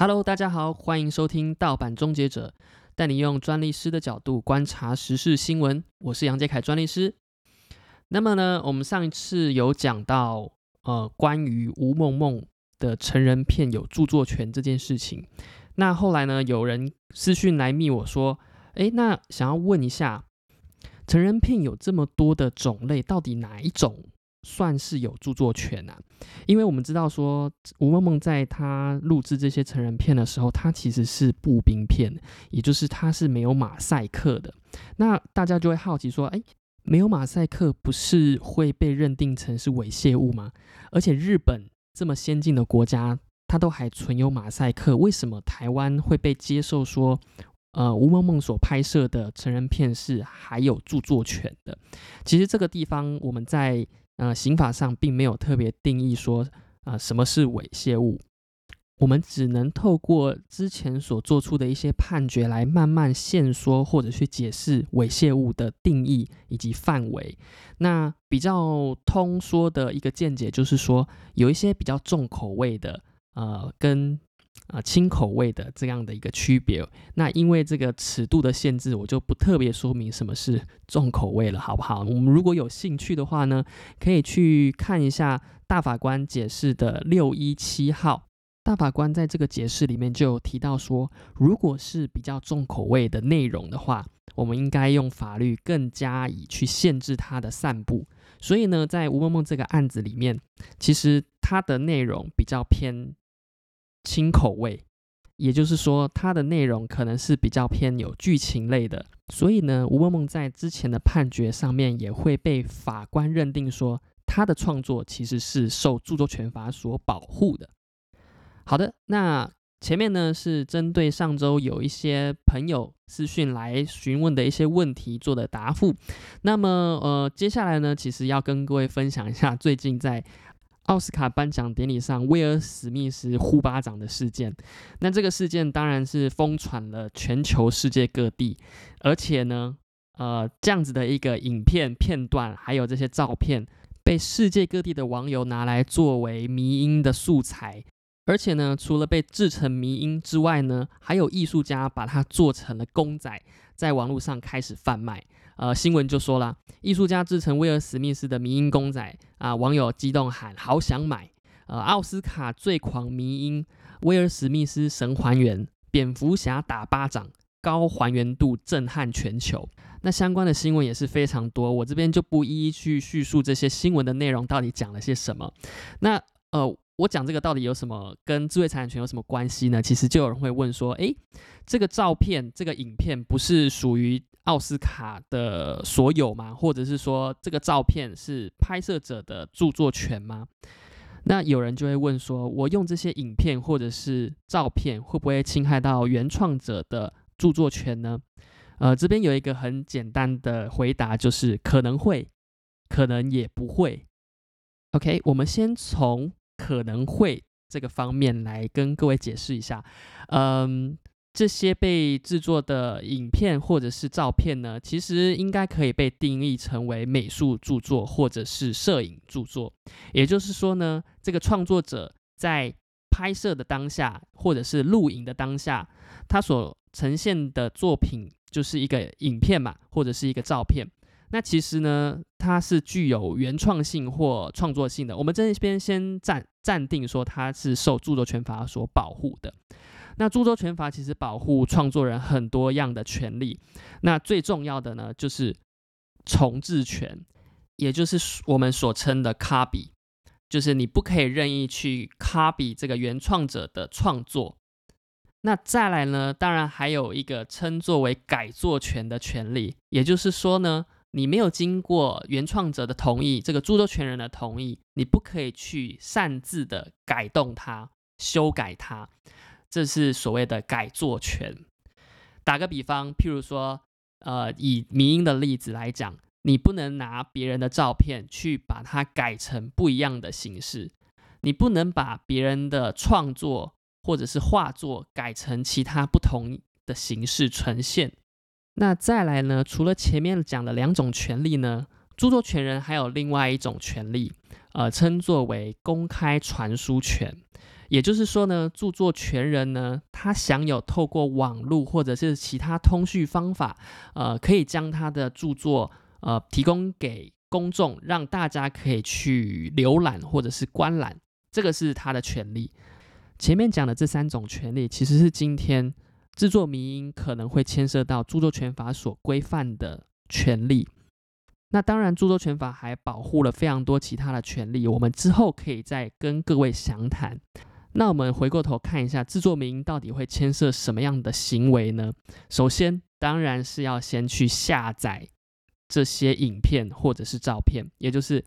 Hello，大家好，欢迎收听盗版终结者，带你用专利师的角度观察时事新闻。我是杨杰凯专利师。那么呢，我们上一次有讲到，呃，关于吴梦梦的成人片有著作权这件事情。那后来呢，有人私讯来密我说，诶，那想要问一下，成人片有这么多的种类，到底哪一种？算是有著作权啊，因为我们知道说吴梦梦在她录制这些成人片的时候，她其实是步兵片，也就是她是没有马赛克的。那大家就会好奇说，哎，没有马赛克不是会被认定成是猥亵物吗？而且日本这么先进的国家，它都还存有马赛克，为什么台湾会被接受说，呃，吴梦梦所拍摄的成人片是还有著作权的？其实这个地方我们在。呃，刑法上并没有特别定义说，啊，什么是猥亵物，我们只能透过之前所做出的一些判决来慢慢线说或者去解释猥亵物的定义以及范围。那比较通说的一个见解就是说，有一些比较重口味的，呃，跟。啊，轻口味的这样的一个区别，那因为这个尺度的限制，我就不特别说明什么是重口味了，好不好？我们如果有兴趣的话呢，可以去看一下大法官解释的六一七号。大法官在这个解释里面就有提到说，如果是比较重口味的内容的话，我们应该用法律更加以去限制它的散布。所以呢，在吴梦梦这个案子里面，其实它的内容比较偏。轻口味，也就是说，它的内容可能是比较偏有剧情类的，所以呢，吴梦梦在之前的判决上面也会被法官认定说，他的创作其实是受著作权法所保护的。好的，那前面呢是针对上周有一些朋友私讯来询问的一些问题做的答复，那么呃，接下来呢，其实要跟各位分享一下最近在。奥斯卡颁奖典礼上，威尔史密斯呼巴掌的事件，那这个事件当然是疯传了全球世界各地，而且呢，呃，这样子的一个影片片段，还有这些照片，被世界各地的网友拿来作为迷因的素材，而且呢，除了被制成迷因之外呢，还有艺术家把它做成了公仔，在网络上开始贩卖。呃，新闻就说了，艺术家制成威尔史密斯的迷因公仔啊，网友激动喊好想买。呃，奥斯卡最狂迷因威尔史密斯神还原，蝙蝠侠打巴掌，高还原度震撼全球。那相关的新闻也是非常多，我这边就不一一去叙述这些新闻的内容到底讲了些什么。那呃，我讲这个到底有什么跟智慧财产权有什么关系呢？其实就有人会问说，诶，这个照片、这个影片不是属于？奥斯卡的所有吗？或者是说这个照片是拍摄者的著作权吗？那有人就会问说，我用这些影片或者是照片，会不会侵害到原创者的著作权呢？呃，这边有一个很简单的回答，就是可能会，可能也不会。OK，我们先从可能会这个方面来跟各位解释一下。嗯。这些被制作的影片或者是照片呢，其实应该可以被定义成为美术著作或者是摄影著作。也就是说呢，这个创作者在拍摄的当下或者是录影的当下，他所呈现的作品就是一个影片嘛，或者是一个照片。那其实呢，它是具有原创性或创作性的。我们这边先暂暂定说，它是受著作权法所保护的。那著作权法其实保护创作人很多样的权利，那最重要的呢就是重置权，也就是我们所称的 copy，就是你不可以任意去 copy 这个原创者的创作。那再来呢，当然还有一个称作为改作权的权利，也就是说呢，你没有经过原创者的同意，这个著作权人的同意，你不可以去擅自的改动它、修改它。这是所谓的改作权。打个比方，譬如说，呃，以迷音的例子来讲，你不能拿别人的照片去把它改成不一样的形式，你不能把别人的创作或者是画作改成其他不同的形式呈现。那再来呢？除了前面讲的两种权利呢，著作权人还有另外一种权利，呃，称作为公开传输权。也就是说呢，著作权人呢，他享有透过网络或者是其他通讯方法，呃，可以将他的著作呃提供给公众，让大家可以去浏览或者是观览，这个是他的权利。前面讲的这三种权利，其实是今天制作民音可能会牵涉到著作权法所规范的权利。那当然，著作权法还保护了非常多其他的权利，我们之后可以再跟各位详谈。那我们回过头看一下，制作名到底会牵涉什么样的行为呢？首先，当然是要先去下载这些影片或者是照片，也就是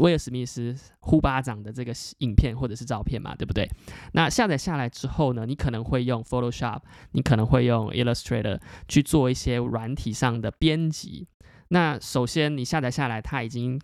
威尔史密斯呼巴掌的这个影片或者是照片嘛，对不对？那下载下来之后呢，你可能会用 Photoshop，你可能会用 Illustrator 去做一些软体上的编辑。那首先你下载下来，它已经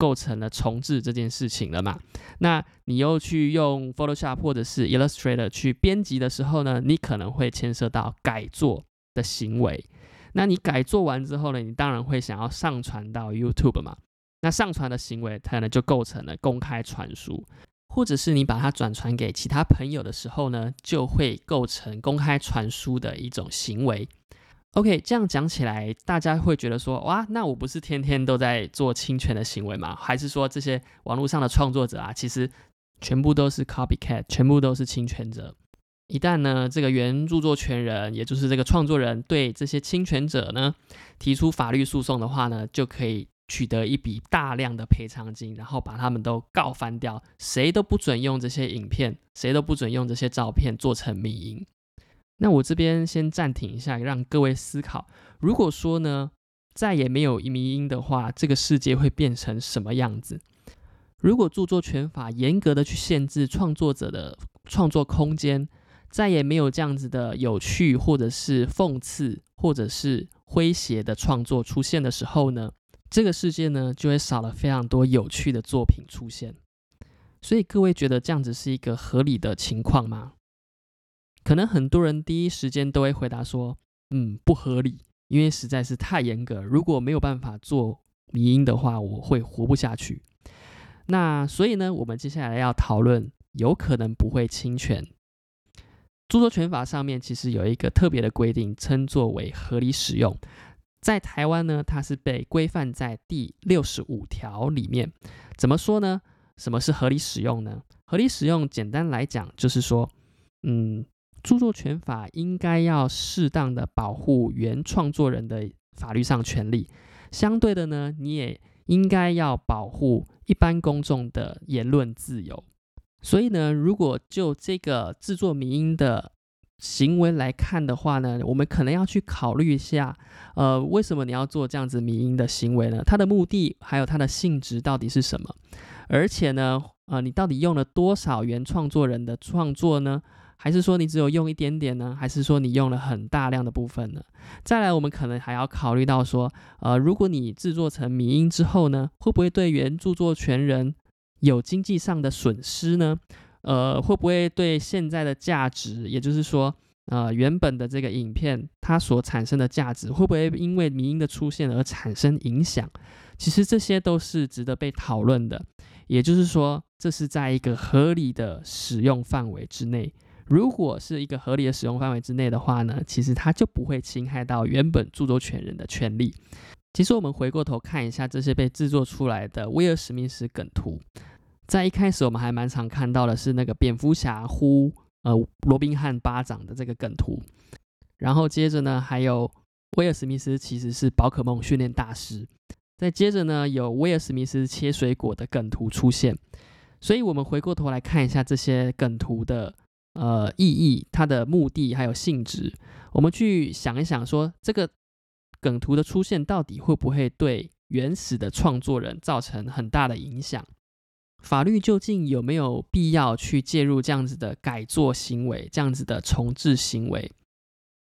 构成了重置这件事情了嘛？那你又去用 Photoshop 或者是 Illustrator 去编辑的时候呢，你可能会牵涉到改作的行为。那你改作完之后呢，你当然会想要上传到 YouTube 嘛？那上传的行为，它呢就构成了公开传输，或者是你把它转传给其他朋友的时候呢，就会构成公开传输的一种行为。OK，这样讲起来，大家会觉得说，哇，那我不是天天都在做侵权的行为吗？还是说这些网络上的创作者啊，其实全部都是 copycat，全部都是侵权者？一旦呢，这个原著作权人，也就是这个创作人，对这些侵权者呢提出法律诉讼的话呢，就可以取得一笔大量的赔偿金，然后把他们都告翻掉，谁都不准用这些影片，谁都不准用这些照片做成迷影。那我这边先暂停一下，让各位思考。如果说呢，再也没有迷音的话，这个世界会变成什么样子？如果著作权法严格的去限制创作者的创作空间，再也没有这样子的有趣或者是讽刺或者是诙谐的创作出现的时候呢，这个世界呢就会少了非常多有趣的作品出现。所以各位觉得这样子是一个合理的情况吗？可能很多人第一时间都会回答说：“嗯，不合理，因为实在是太严格。如果没有办法做迷音的话，我会活不下去。”那所以呢，我们接下来要讨论有可能不会侵权。著作权法上面其实有一个特别的规定，称作为合理使用。在台湾呢，它是被规范在第六十五条里面。怎么说呢？什么是合理使用呢？合理使用，简单来讲就是说，嗯。著作权法应该要适当的保护原创作人的法律上权利，相对的呢，你也应该要保护一般公众的言论自由。所以呢，如果就这个制作民音的行为来看的话呢，我们可能要去考虑一下，呃，为什么你要做这样子民音的行为呢？它的目的还有它的性质到底是什么？而且呢，呃，你到底用了多少原创作人的创作呢？还是说你只有用一点点呢？还是说你用了很大量的部分呢？再来，我们可能还要考虑到说，呃，如果你制作成迷音之后呢，会不会对原著作权人有经济上的损失呢？呃，会不会对现在的价值，也就是说，呃，原本的这个影片它所产生的价值，会不会因为迷音的出现而产生影响？其实这些都是值得被讨论的。也就是说，这是在一个合理的使用范围之内。如果是一个合理的使用范围之内的话呢，其实它就不会侵害到原本著作权人的权利。其实我们回过头看一下这些被制作出来的威尔史密斯梗图，在一开始我们还蛮常看到的是那个蝙蝠侠呼呃罗宾汉巴掌的这个梗图，然后接着呢还有威尔史密斯其实是宝可梦训练大师，再接着呢有威尔史密斯切水果的梗图出现，所以我们回过头来看一下这些梗图的。呃，意义、它的目的还有性质，我们去想一想，说这个梗图的出现到底会不会对原始的创作人造成很大的影响？法律究竟有没有必要去介入这样子的改作行为、这样子的重置行为？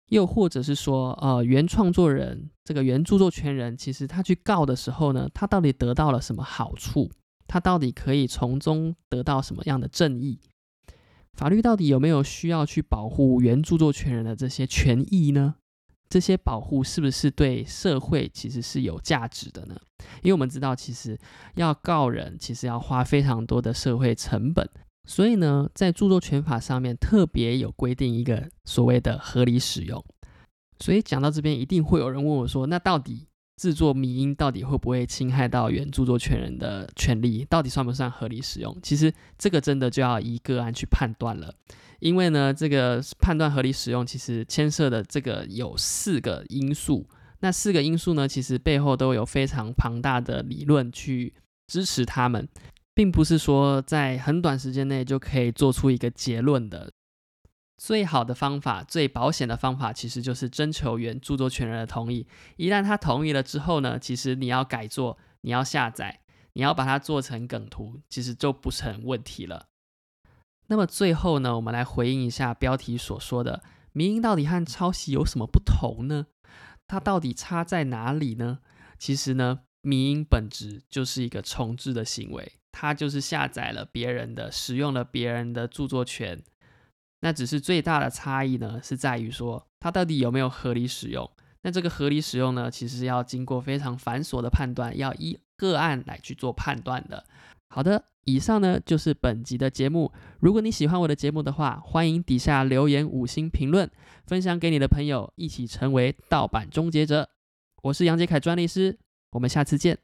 又或者是说，呃，原创作人这个原著作权人，其实他去告的时候呢，他到底得到了什么好处？他到底可以从中得到什么样的正义？法律到底有没有需要去保护原著作权人的这些权益呢？这些保护是不是对社会其实是有价值的呢？因为我们知道，其实要告人，其实要花非常多的社会成本。所以呢，在著作权法上面特别有规定一个所谓的合理使用。所以讲到这边，一定会有人问我说：“那到底制作迷音到底会不会侵害到原著作权人的权利？到底算不算合理使用？”其实这个真的就要依个案去判断了。因为呢，这个判断合理使用，其实牵涉的这个有四个因素。那四个因素呢，其实背后都有非常庞大的理论去支持他们，并不是说在很短时间内就可以做出一个结论的。最好的方法、最保险的方法，其实就是征求原著作权人的同意。一旦他同意了之后呢，其实你要改作、你要下载、你要把它做成梗图，其实就不成问题了。那么最后呢，我们来回应一下标题所说的“民音到底和抄袭有什么不同呢？它到底差在哪里呢？”其实呢，民音本质就是一个重置的行为，它就是下载了别人的、使用了别人的著作权。那只是最大的差异呢，是在于说它到底有没有合理使用。那这个合理使用呢，其实要经过非常繁琐的判断，要依个案来去做判断的。好的，以上呢就是本集的节目。如果你喜欢我的节目的话，欢迎底下留言五星评论，分享给你的朋友，一起成为盗版终结者。我是杨杰凯专利师，我们下次见。